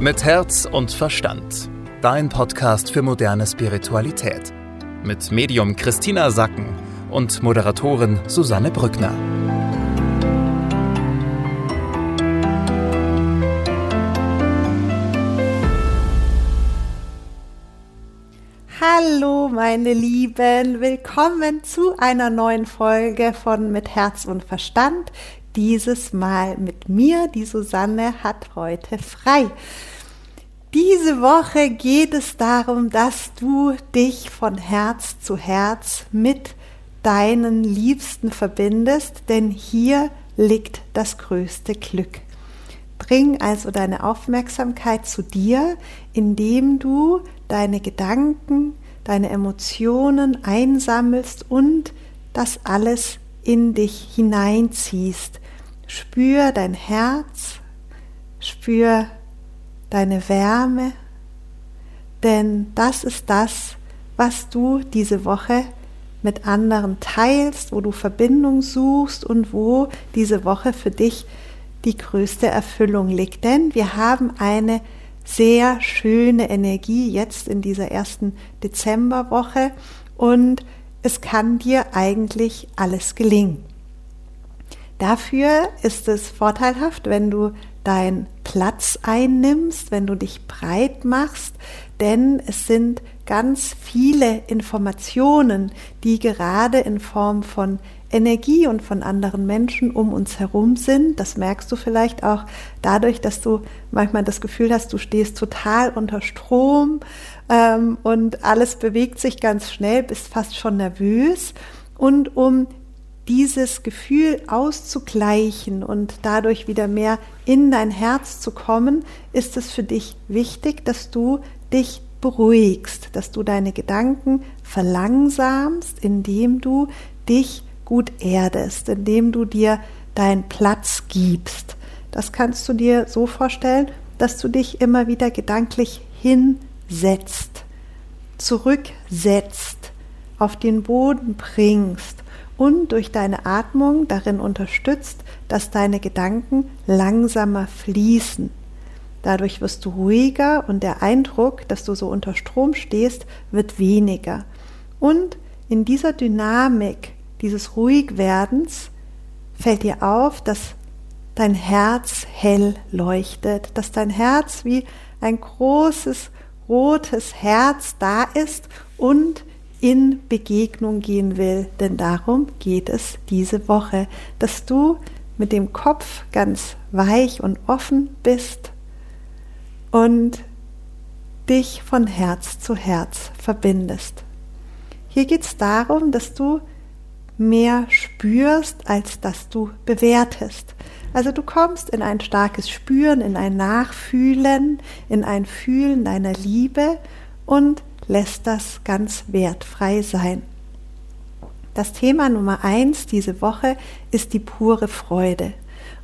Mit Herz und Verstand. Dein Podcast für moderne Spiritualität. Mit Medium Christina Sacken und Moderatorin Susanne Brückner. Hallo meine Lieben, willkommen zu einer neuen Folge von Mit Herz und Verstand. Dieses Mal mit mir, die Susanne hat heute frei. Diese Woche geht es darum, dass du dich von Herz zu Herz mit deinen Liebsten verbindest, denn hier liegt das größte Glück. Bring also deine Aufmerksamkeit zu dir, indem du deine Gedanken, deine Emotionen einsammelst und das alles in dich hineinziehst. Spür dein Herz, spür deine Wärme, denn das ist das, was du diese Woche mit anderen teilst, wo du Verbindung suchst und wo diese Woche für dich die größte Erfüllung liegt. Denn wir haben eine sehr schöne Energie jetzt in dieser ersten Dezemberwoche und es kann dir eigentlich alles gelingen. Dafür ist es vorteilhaft, wenn du deinen Platz einnimmst, wenn du dich breit machst, denn es sind ganz viele Informationen, die gerade in Form von Energie und von anderen Menschen um uns herum sind. Das merkst du vielleicht auch dadurch, dass du manchmal das Gefühl hast, du stehst total unter Strom ähm, und alles bewegt sich ganz schnell, bist fast schon nervös. Und um dieses Gefühl auszugleichen und dadurch wieder mehr in dein Herz zu kommen, ist es für dich wichtig, dass du dich beruhigst, dass du deine Gedanken verlangsamst, indem du dich gut erdest, indem du dir deinen Platz gibst. Das kannst du dir so vorstellen, dass du dich immer wieder gedanklich hinsetzt, zurücksetzt, auf den Boden bringst und durch deine Atmung darin unterstützt, dass deine Gedanken langsamer fließen. Dadurch wirst du ruhiger und der Eindruck, dass du so unter Strom stehst, wird weniger. Und in dieser Dynamik dieses Ruhigwerdens fällt dir auf, dass dein Herz hell leuchtet, dass dein Herz wie ein großes rotes Herz da ist und in Begegnung gehen will. Denn darum geht es diese Woche, dass du mit dem Kopf ganz weich und offen bist und dich von Herz zu Herz verbindest. Hier geht es darum, dass du mehr spürst, als dass du bewertest. Also du kommst in ein starkes Spüren, in ein Nachfühlen, in ein Fühlen deiner Liebe und lässt das ganz wertfrei sein. Das Thema Nummer eins diese Woche ist die pure Freude.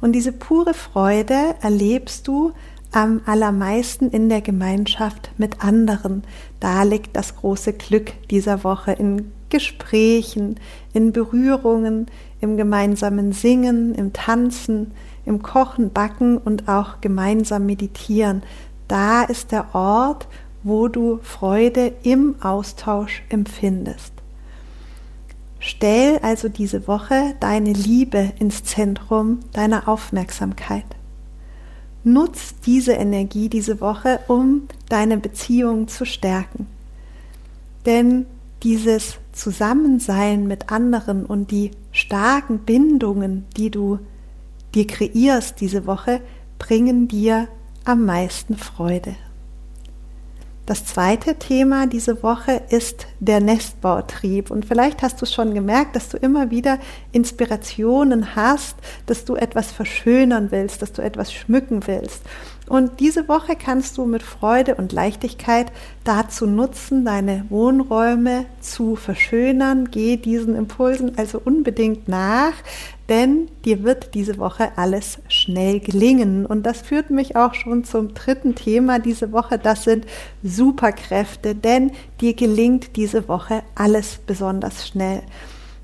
Und diese pure Freude erlebst du am allermeisten in der Gemeinschaft mit anderen. Da liegt das große Glück dieser Woche in Gesprächen, in Berührungen, im gemeinsamen Singen, im Tanzen, im Kochen, Backen und auch gemeinsam meditieren. Da ist der Ort, wo du Freude im Austausch empfindest. Stell also diese Woche deine Liebe ins Zentrum deiner Aufmerksamkeit. Nutz diese Energie diese Woche, um deine Beziehung zu stärken. Denn dieses Zusammensein mit anderen und die starken Bindungen, die du dir kreierst diese Woche, bringen dir am meisten Freude. Das zweite Thema diese Woche ist der Nestbautrieb. Und vielleicht hast du schon gemerkt, dass du immer wieder Inspirationen hast, dass du etwas verschönern willst, dass du etwas schmücken willst. Und diese Woche kannst du mit Freude und Leichtigkeit dazu nutzen, deine Wohnräume zu verschönern. Geh diesen Impulsen also unbedingt nach, denn dir wird diese Woche alles schnell gelingen. Und das führt mich auch schon zum dritten Thema diese Woche. Das sind Superkräfte, denn dir gelingt diese Woche alles besonders schnell.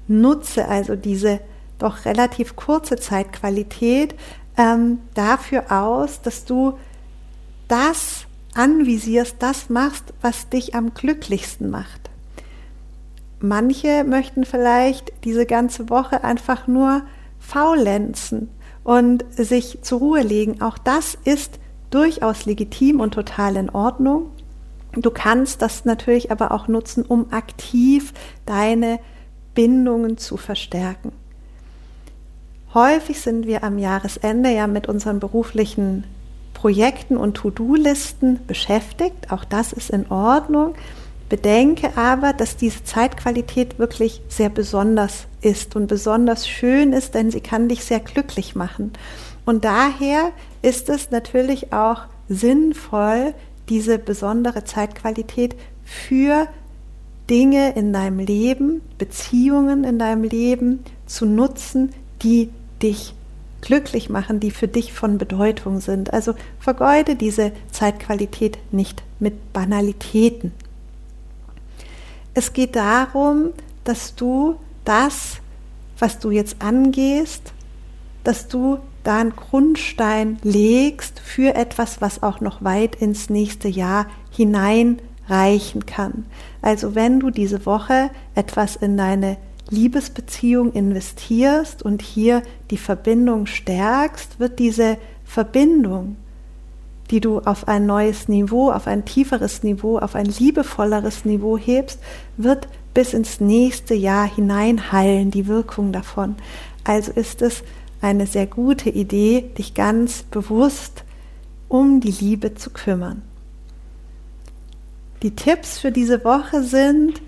Nutze also diese doch relativ kurze Zeitqualität ähm, dafür aus, dass du das anvisierst, das machst, was dich am glücklichsten macht. Manche möchten vielleicht diese ganze Woche einfach nur faulenzen und sich zur Ruhe legen. Auch das ist durchaus legitim und total in Ordnung. Du kannst das natürlich aber auch nutzen, um aktiv deine Bindungen zu verstärken. Häufig sind wir am Jahresende ja mit unseren beruflichen Projekten und To-Do-Listen beschäftigt. Auch das ist in Ordnung. Bedenke aber, dass diese Zeitqualität wirklich sehr besonders ist und besonders schön ist, denn sie kann dich sehr glücklich machen. Und daher ist es natürlich auch sinnvoll, diese besondere Zeitqualität für Dinge in deinem Leben, Beziehungen in deinem Leben zu nutzen, die dich glücklich machen, die für dich von Bedeutung sind. Also vergeude diese Zeitqualität nicht mit Banalitäten. Es geht darum, dass du das, was du jetzt angehst, dass du da einen Grundstein legst für etwas, was auch noch weit ins nächste Jahr hineinreichen kann. Also wenn du diese Woche etwas in deine Liebesbeziehung investierst und hier die Verbindung stärkst, wird diese Verbindung, die du auf ein neues Niveau, auf ein tieferes Niveau, auf ein liebevolleres Niveau hebst, wird bis ins nächste Jahr hineinheilen, die Wirkung davon. Also ist es eine sehr gute Idee, dich ganz bewusst um die Liebe zu kümmern. Die Tipps für diese Woche sind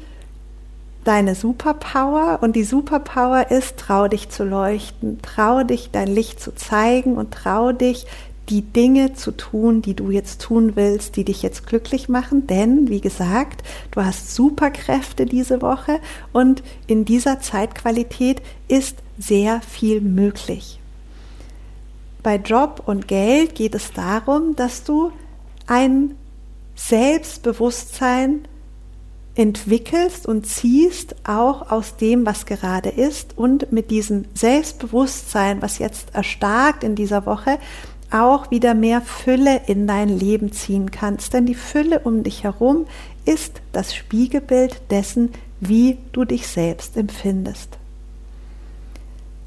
deine Superpower und die Superpower ist, trau dich zu leuchten, trau dich dein Licht zu zeigen und trau dich die Dinge zu tun, die du jetzt tun willst, die dich jetzt glücklich machen. Denn, wie gesagt, du hast Superkräfte diese Woche und in dieser Zeitqualität ist sehr viel möglich. Bei Job und Geld geht es darum, dass du ein Selbstbewusstsein entwickelst und ziehst auch aus dem, was gerade ist und mit diesem Selbstbewusstsein, was jetzt erstarkt in dieser Woche, auch wieder mehr Fülle in dein Leben ziehen kannst. Denn die Fülle um dich herum ist das Spiegelbild dessen, wie du dich selbst empfindest.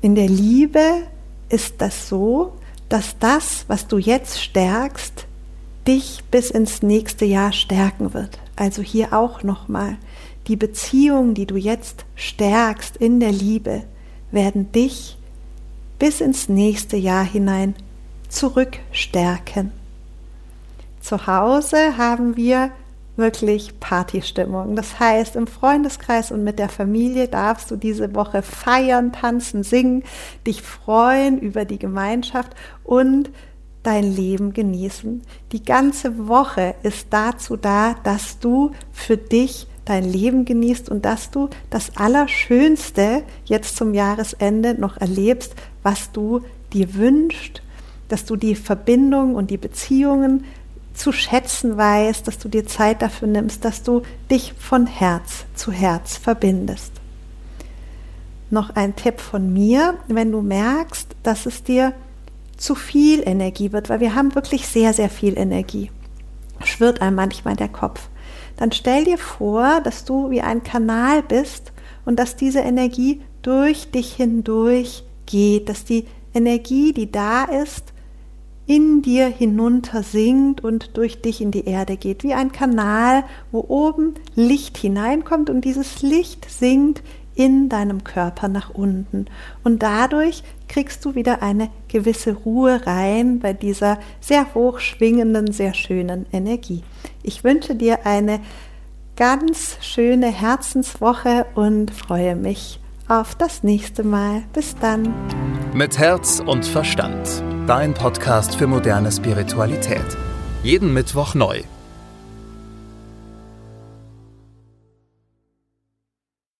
In der Liebe ist das so, dass das, was du jetzt stärkst, dich bis ins nächste Jahr stärken wird. Also hier auch nochmal, die Beziehungen, die du jetzt stärkst in der Liebe, werden dich bis ins nächste Jahr hinein zurückstärken. Zu Hause haben wir wirklich Partystimmung. Das heißt, im Freundeskreis und mit der Familie darfst du diese Woche feiern, tanzen, singen, dich freuen über die Gemeinschaft und dein Leben genießen. Die ganze Woche ist dazu da, dass du für dich dein Leben genießt und dass du das Allerschönste jetzt zum Jahresende noch erlebst, was du dir wünschst dass du die Verbindung und die Beziehungen zu schätzen weißt, dass du dir Zeit dafür nimmst, dass du dich von Herz zu Herz verbindest. Noch ein Tipp von mir, wenn du merkst, dass es dir zu viel Energie wird, weil wir haben wirklich sehr, sehr viel Energie, schwirrt einem manchmal der Kopf, dann stell dir vor, dass du wie ein Kanal bist und dass diese Energie durch dich hindurch geht, dass die Energie, die da ist, in dir hinunter sinkt und durch dich in die Erde geht, wie ein Kanal, wo oben Licht hineinkommt und dieses Licht sinkt in deinem Körper nach unten. Und dadurch kriegst du wieder eine gewisse Ruhe rein bei dieser sehr hoch schwingenden, sehr schönen Energie. Ich wünsche dir eine ganz schöne Herzenswoche und freue mich auf das nächste Mal. Bis dann. Mit Herz und Verstand. Dein Podcast für moderne Spiritualität. Jeden Mittwoch neu.